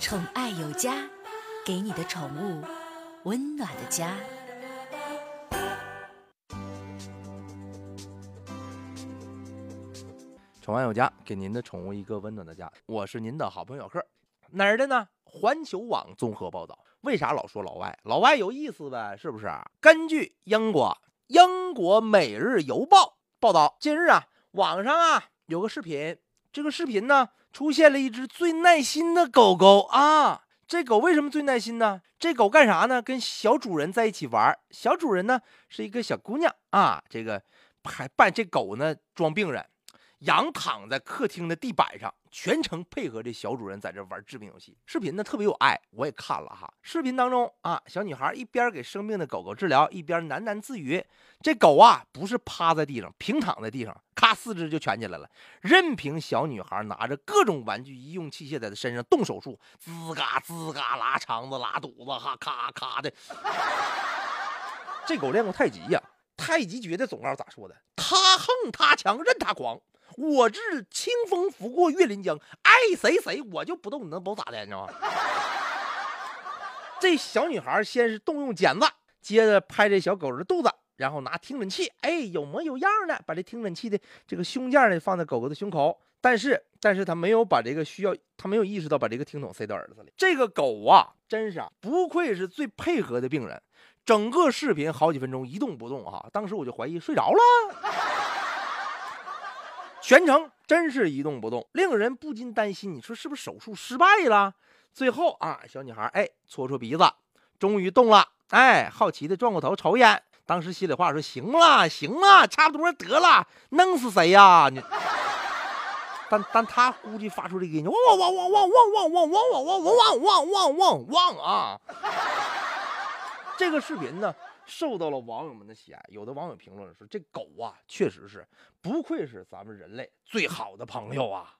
宠爱有家，给你的宠物温暖的家。宠爱有家，给您的宠物一个温暖的家。我是您的好朋友贺，哪儿的呢？环球网综合报道。为啥老说老外？老外有意思呗，是不是？根据英国英国《每日邮报》报道，近日啊，网上啊有个视频，这个视频呢出现了一只最耐心的狗狗啊。这狗为什么最耐心呢？这狗干啥呢？跟小主人在一起玩，小主人呢是一个小姑娘啊，这个还扮这狗呢装病人。仰躺在客厅的地板上，全程配合这小主人在这玩治病游戏。视频呢特别有爱，我也看了哈。视频当中啊，小女孩一边给生病的狗狗治疗，一边喃喃自语：“这狗啊，不是趴在地上，平躺在地上，咔四肢就蜷起来了，任凭小女孩拿着各种玩具医用器械在它身上动手术，吱嘎吱嘎拉肠子、拉肚子，哈咔咔的。这狗练过太极呀，太极绝的总告咋说的？他横他强，任他狂。”我这清风拂过岳林江，爱谁谁我就不动，你能把我咋的？你知道吗？这小女孩先是动用剪子，接着拍这小狗的肚子，然后拿听诊器，哎，有模有样的把这听诊器的这个胸架呢放在狗狗的胸口，但是，但是他没有把这个需要，他没有意识到把这个听筒塞到耳朵里。这个狗啊，真是啊，不愧是最配合的病人，整个视频好几分钟一动不动啊，当时我就怀疑睡着了。全程真是一动不动，令人不禁担心。你说是不是手术失败了？最后啊，小女孩哎搓搓鼻子，终于动了。哎，好奇的转过头瞅一眼，当时心里话说：行了，行了，差不多得了，弄死谁呀？你，但但他估计发出这个音，汪汪汪汪汪汪汪汪汪汪汪汪汪汪汪汪汪啊！这个视频呢？受到了网友们的喜爱，有的网友评论说：“这狗啊，确实是不愧是咱们人类最好的朋友啊。”